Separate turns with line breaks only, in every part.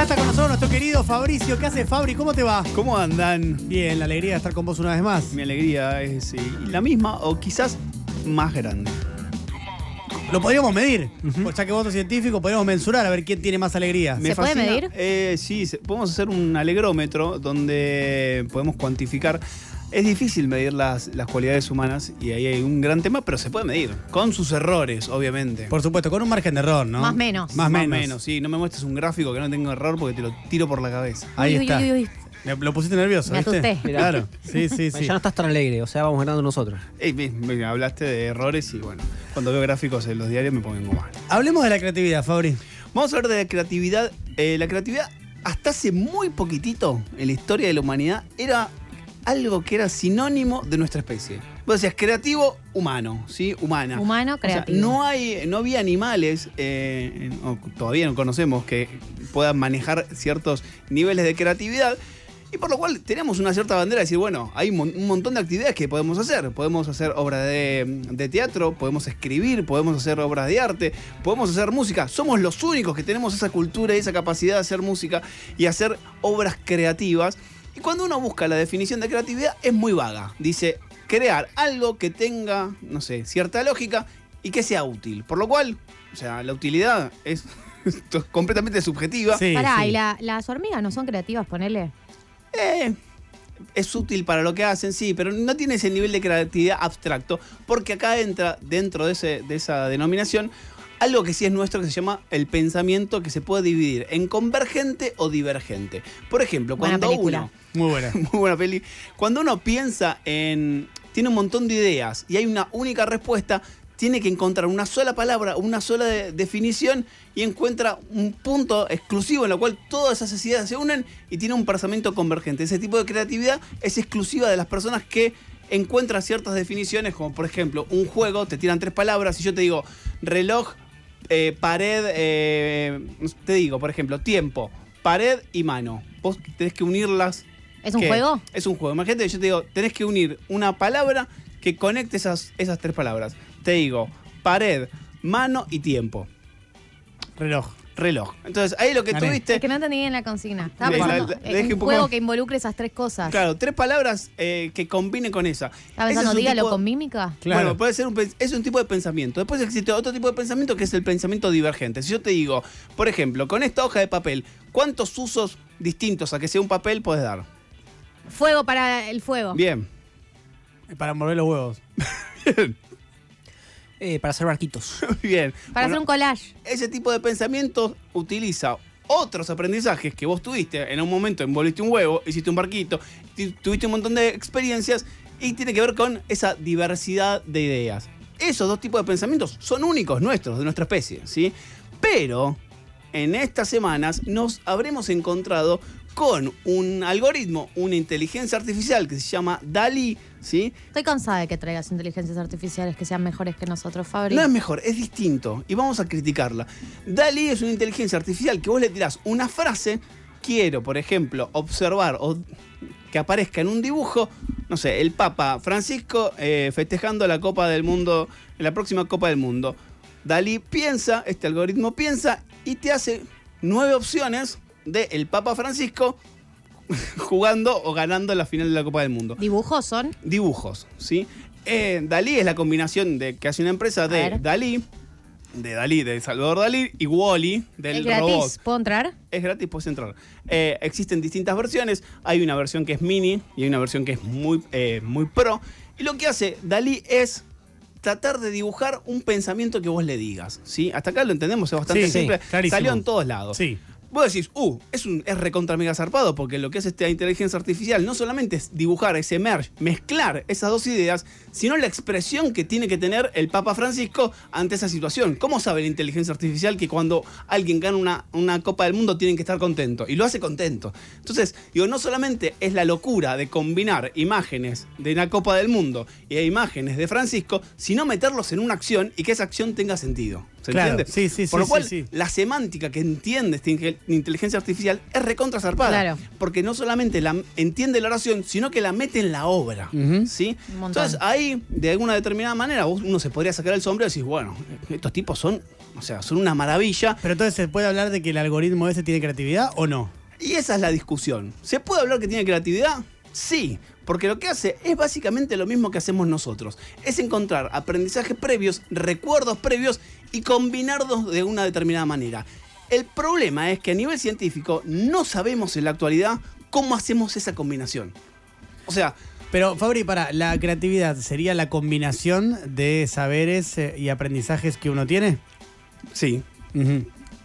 Ya está con nosotros nuestro querido Fabricio. ¿Qué hace Fabri? ¿Cómo te va?
¿Cómo andan?
Bien, la alegría de estar con vos una vez más.
Mi alegría es la misma o quizás más grande.
Lo podríamos medir. Pues Ya que vos sos científico, podríamos mensurar a ver quién tiene más alegría.
¿Se puede medir?
Eh, sí, se- podemos hacer un alegrómetro donde podemos cuantificar. Es difícil medir las, las cualidades humanas y ahí hay un gran tema, pero se puede medir. Con sus errores, obviamente.
Por supuesto, con un margen de error, ¿no?
Más menos.
Más, menos.
menos, sí. No me muestres un gráfico que no tenga error porque te lo tiro por la cabeza.
Ahí
Uy, uy,
está.
uy, uy.
Me- Lo pusiste nervioso,
Me
¿viste?
asusté.
Claro. Sí, sí, sí.
Ya no estás tan alegre, o sea, vamos ganando nosotros.
Ey, me, me hablaste de errores y bueno, cuando veo gráficos en los diarios me pongo mal.
Hablemos de la creatividad, Fabri.
Vamos a hablar de la creatividad. Eh, la creatividad, hasta hace muy poquitito en la historia de la humanidad, era algo que era sinónimo de nuestra especie. Vos decías creativo, humano, ¿sí? Humana.
Humano,
O sea,
creativo.
no, hay, no había animales, eh, todavía no conocemos, que puedan manejar ciertos niveles de creatividad. Y por lo cual tenemos una cierta bandera de decir, bueno, hay un mon- un montón de actividades que podemos hacer. Podemos hacer obras de, de teatro, podemos escribir, podemos hacer obras de arte, podemos hacer música. Somos los únicos que tenemos esa cultura y esa capacidad de hacer música y hacer obras creativas. Y cuando uno busca la definición de creatividad es muy vaga. Dice, crear algo que tenga, no sé, cierta lógica y que sea útil. Por lo cual, o sea, la utilidad es completamente subjetiva.
Sí,
Pará,
sí.
¿y la- las hormigas no son creativas? Ponele.
Eh, es útil para lo que hacen, sí, pero no tiene ese nivel de creatividad abstracto, porque acá entra dentro de, ese- de esa denominación algo que sí es nuestro que se llama el pensamiento que se puede dividir en convergente o divergente. Por ejemplo,
Buena
cuando
película.
uno
Muy buena.
muy buena peli. Cuando uno piensa en. Tiene un montón de ideas y hay una única respuesta, tiene que encontrar una sola palabra, una sola de- definición y encuentra un punto exclusivo en el cual todas esas ideas se unen y tiene un pensamiento convergente. Ese tipo de creatividad es exclusiva de las personas que encuentran ciertas definiciones, como por ejemplo un juego, te tiran tres palabras y yo te digo reloj, eh, pared, eh, te digo, por ejemplo, tiempo, pared y mano. Vos tenés que unirlas
¿Es un
¿Qué?
juego?
Es un juego. Imagínate, yo te digo, tenés que unir una palabra que conecte esas, esas tres palabras. Te digo, pared, mano y tiempo.
Reloj.
Reloj. Entonces, ahí lo que
Gané.
tuviste.
Es que no entendí bien la consigna. Estaba pensando
la- la-
en
dejé
un
un poco
juego
más.
que involucre esas tres cosas.
Claro, tres palabras eh, que combinen con esa.
Estaba
Ese
pensando,
es un
dígalo
tipo-
con mímica.
Claro.
Bueno, puede ser un, es un tipo de pensamiento. Después existe otro tipo de pensamiento que es el pensamiento divergente. Si yo te digo, por ejemplo, con esta hoja de papel, ¿cuántos usos distintos a que sea un papel puedes dar?
Fuego para el fuego.
Bien.
Para mover los huevos.
Eh, para hacer barquitos.
Bien.
Para
Bueno,
hacer un collage.
ese tipo de pensamientos utiliza otros aprendizajes que vos tuviste. En un momento envolviste un huevo, hiciste un barquito, tu- tuviste un montón de experiencias y tiene que ver con esa diversidad de ideas. Esos dos tipos de pensamientos son únicos nuestros, de nuestra especie, ¿sí? Pero en estas semanas nos habremos encontrado con un algoritmo, una inteligencia artificial que se llama DALI, ¿sí?
Estoy cansada de que traigas inteligencias artificiales que sean mejores que nosotros, Fabri.
No es mejor, es distinto. Y vamos a criticarla. DALI es una inteligencia artificial que vos le tirás una frase. Quiero, por ejemplo, observar o que aparezca en un dibujo, no sé, el Papa Francisco eh, festejando la Copa del Mundo, la próxima Copa del Mundo. Dalí piensa, este algoritmo piensa y te hace nueve opciones de el Papa Francisco jugando o ganando la final de la Copa del Mundo
¿Dibujos son?
dibujos, ¿sí? Eh, Dalí es la combinación de que hace una empresa de. Dalí, de Dalí, de Salvador Dalí, y Wally, del
¿Es gratis?
robot.
¿Puedo entrar?
Es gratis, puedes entrar. Eh, existen distintas versiones. Hay una versión que es mini y hay una versión que es muy, eh, muy pro. Y lo que hace Dalí es tratar de dibujar un pensamiento que vos le digas, ¿sí? Hasta acá lo entendemos, es bastante
Sí,
simple. Salió en todos lados.
Sí.
Vos decís, uh, es un recontra mega zarpado, porque lo que hace esta inteligencia artificial no solamente es dibujar ese merge, mezclar esas dos ideas, sino la expresión que tiene que tener el Papa Francisco ante esa situación. ¿Cómo sabe la inteligencia artificial que cuando alguien gana una, una Copa del Mundo tienen que estar contentos? Y lo hace contento. Entonces, digo, no solamente es la locura de combinar imágenes de una Copa del Mundo y imágenes de Francisco, sino meterlos en una acción y que esa acción tenga sentido. ¿Se
Claro,
entiende?
sí, sí,
Por
sí,
lo cual,
sí, sí.
la semántica que entiende esta inteligencia artificial es recontra zarpada.
Claro.
Porque no solamente la entiende la oración, sino que la mete en la obra. ¿sí? Entonces ahí, de alguna determinada manera, vos- uno se podría sacar el sombrero y decir, bueno, estos tipos son o sea, son una maravilla.
Pero entonces se puede hablar de que el algoritmo ese tiene creatividad o no.
Y esa es la discusión. ¿Se puede hablar que tiene creatividad? Sí, porque lo que hace es básicamente lo mismo que hacemos nosotros. Es encontrar aprendizajes previos, recuerdos previos y combinarlos de una determinada manera. El problema es que a nivel científico no sabemos en la actualidad cómo hacemos esa combinación. O sea,
Pero Fabri, para, ¿la creatividad sería la combinación de saberes eh, y aprendizajes que uno tiene?
sí.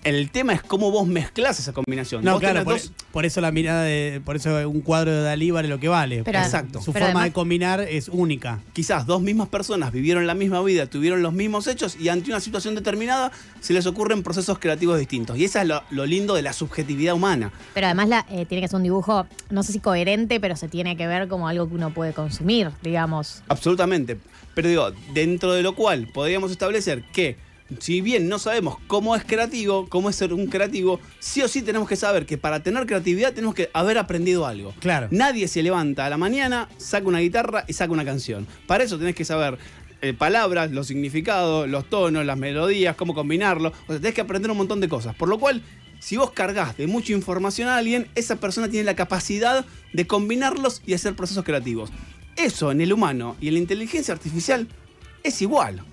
El tema es cómo vos mezclás esa combinación.
No,
Vos
claro,
tenés
por,
dos-
por eso la mirada de. Por eso un cuadro de Dalí vale lo que vale.
Pero-
Exacto.
Su
pero
forma
además-
de combinar es única.
quizás dos mismas personas vivieron la misma vida, tuvieron los mismos hechos y ante una situación determinada se les ocurren procesos creativos distintos. Y eso es lo, lo lindo de la subjetividad humana.
Pero además la, eh, tiene que ser un dibujo, no sé si coherente, pero se tiene que ver como algo que uno puede consumir, digamos.
Absolutamente. Pero digo, dentro de lo cual podríamos establecer que si bien no sabemos cómo es creativo, cómo es ser un creativo, sí o sí tenemos que saber que para tener creatividad tenemos que haber aprendido algo.
Claro.
Nadie se levanta a la mañana, saca una guitarra y saca una canción. Para eso tenés que saber eh, palabras, los significados, los tonos, las melodías, cómo combinarlo. O sea, tenés que aprender un montón de cosas. Por lo cual, si vos cargas de mucha información a alguien, esa persona tiene la capacidad de combinarlos y hacer procesos creativos. Eso en el humano y en la inteligencia artificial es igual.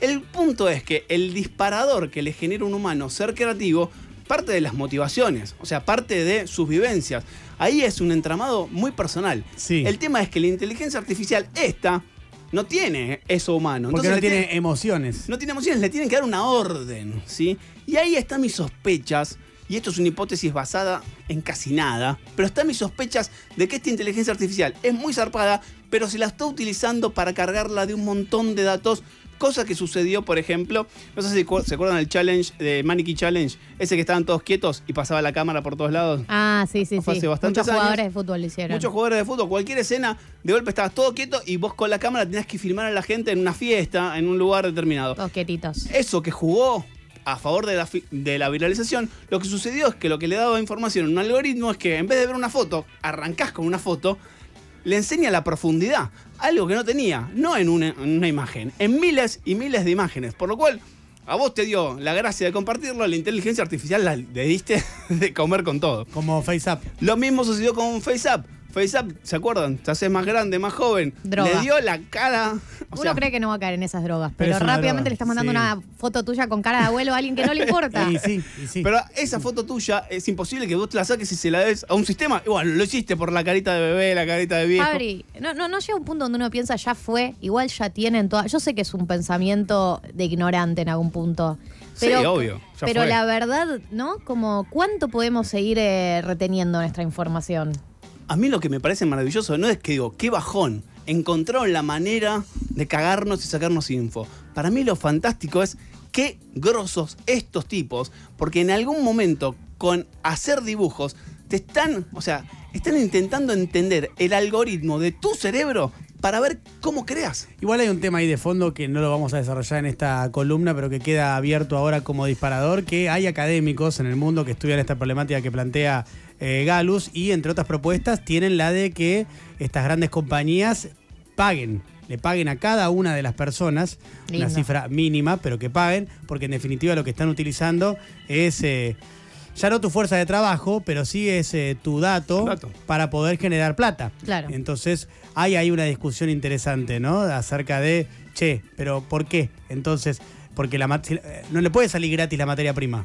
El punto es que el disparador que le genera un humano ser creativo parte de las motivaciones, o sea, parte de sus vivencias. Ahí es un entramado muy personal.
Sí.
El tema es que la inteligencia artificial, esta, no tiene eso humano.
Porque
Entonces
no
le
tiene emociones.
no tiene emociones, le tienen que dar una orden, ¿sí? Y ahí están mis sospechas, y esto es una hipótesis basada en casi nada, pero están mis sospechas de que esta inteligencia artificial es muy zarpada, pero se la está utilizando para cargarla de un montón de datos. Cosa que sucedió, por ejemplo, no sé si se acuerdan del challenge, de Mannequin Challenge, ese que estaban todos quietos y pasaba la cámara por todos lados.
Ah, sí, sí,
Fue
sí.
hace bastantes
Muchos jugadores de fútbol lo hicieron.
Muchos jugadores de fútbol, cualquier escena, de golpe estabas todo quieto y vos con la cámara tenías que filmar a la gente en una fiesta, en un lugar determinado.
Todos quietitos.
Eso que jugó a favor de la, de la viralización, lo que sucedió es que lo que le daba información a un algoritmo es que en vez de ver una foto, arrancás con una foto, le enseña la profundidad, algo que no tenía, no en una, en una imagen, en miles y miles de imágenes, por lo cual a vos te dio la gracia de compartirlo, la inteligencia artificial la le diste de comer con todo.
Como FaceApp.
Lo mismo sucedió con FaceApp. FaceApp, ¿se acuerdan? Te haces más grande, más joven.
Droga.
Le dio la cara. o
Uno
sea,
cree que no va a caer en esas drogas,
Pero
pero,
es una
rápidamente
droga,
le estás mandando
sí.
una foto tuya con cara de abuelo a alguien que no le importa.
Y sí, y sí.
Pero esa foto tuya es imposible que vos te la saques y se la des a un sistema. Igual, lo hiciste por la carita de bebé, la carita de viejo.
Fabri, no, no, no llega un punto donde uno piensa ya fue, igual ya tienen todas. Yo sé que es un pensamiento de ignorante en algún punto.
Sí,
Pero,
obvio, ya
pero
fue.
la verdad, ¿no? Como, ¿cuánto podemos seguir eh, reteniendo nuestra información?
A mí lo que me parece maravilloso no es que digo, qué bajón. Encontraron la manera de cagarnos y sacarnos info. Para mí lo fantástico es qué grosos estos tipos, porque en algún momento con hacer dibujos te están, o sea, están intentando entender el algoritmo de tu cerebro para ver cómo creas.
Igual hay un tema ahí de fondo que no lo vamos a desarrollar en esta columna, pero que queda abierto ahora como disparador, que hay académicos en el mundo que estudian esta problemática que plantea eh, Galus y entre otras propuestas tienen la de que estas grandes compañías paguen, le paguen a cada una de las personas una cifra mínima, pero que paguen, porque en definitiva lo que están utilizando es... eh, ya no tu fuerza de trabajo, pero sí es eh, tu dato,
Dato.
para poder generar plata.
Claro.
Entonces, hay ahí una discusión interesante, ¿no? Acerca de, che, pero ¿por qué? Entonces, porque la no le puede salir gratis la materia prima.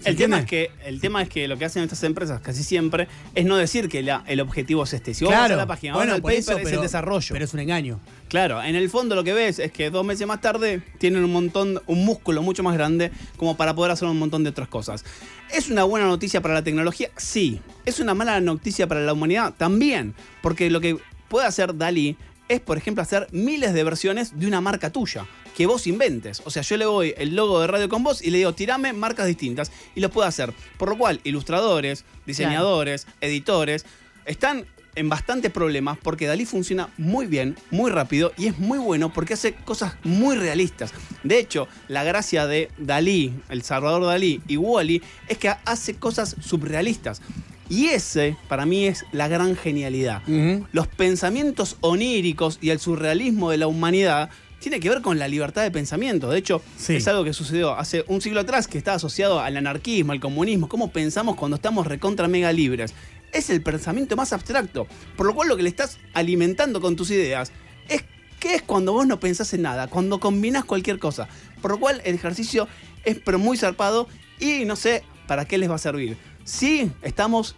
¿Se
El tema, es que, el tema es que lo que hacen estas empresas casi siempre es no decir que la- el objetivo es este. Si vos vas a la página,
bueno, por
paper,
eso,
es el desarrollo.
Pero es un engaño.
Claro, en el fondo lo que ves es que dos meses más tarde tienen un montón, un músculo mucho más grande como para poder hacer un montón de otras cosas. ¿Es una buena noticia para la tecnología? Sí. ¿Es una mala noticia para la humanidad? También. Porque lo que puede hacer Dalí es, por ejemplo, hacer miles de versiones de una marca tuya. Que vos inventes. O sea, yo le doy el logo de Radio con vos y le digo, tirame marcas distintas. Y lo puede hacer. Por lo cual, ilustradores, diseñadores, editores, están en bastantes problemas porque Dalí funciona muy bien, muy rápido y es muy bueno porque hace cosas muy realistas. De hecho, la gracia de Dalí, el Salvador Dalí y Wally es que hace cosas surrealistas. Y ese, para mí, es la gran genialidad. Los pensamientos oníricos y el surrealismo de la humanidad tiene que ver con la libertad de pensamiento. De hecho,
Sí.
es algo que sucedió hace un siglo atrás que está asociado al anarquismo, al comunismo, cómo pensamos cuando estamos recontra mega libres. Es el pensamiento más abstracto, por lo cual lo que le estás alimentando con tus ideas es que es cuando vos no pensás en nada, cuando combinás cualquier cosa. Por lo cual el ejercicio es pero muy zarpado y no sé para qué les va a servir. Sí, estamos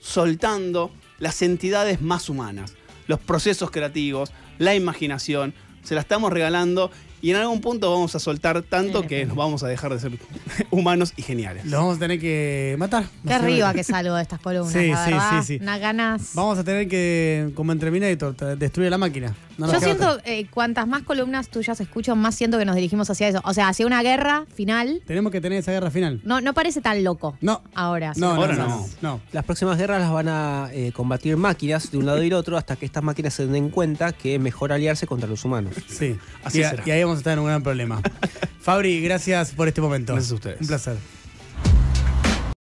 soltando las entidades más humanas, los procesos creativos, la imaginación, se la estamos regalando y en algún punto vamos a soltar tanto que nos vamos a dejar de ser humanos y geniales.
Lo vamos a tener que matar.
Qué arriba que salgo de estas columnas,
Sí,
la
sí,
verdad.
sí, sí.
Unas ganas.
Vamos a tener que, como en Terminator, te- destruir la máquina. No
Yo siento, eh, cuantas más columnas tuyas escucho, más siento que nos dirigimos hacia eso. O sea, hacia una guerra final.
Tenemos que tener esa guerra final.
No, no parece tan loco.
No.
Ahora.
No,
Ahora
no,
no.
no.
Las próximas guerras las van a eh, combatir máquinas de un lado y del otro hasta que estas máquinas se den cuenta que es mejor aliarse contra los humanos.
Sí.
Así
y,
será.
y ahí vamos a estar en un gran problema. Fabri, gracias por este momento.
Gracias a ustedes.
Un placer.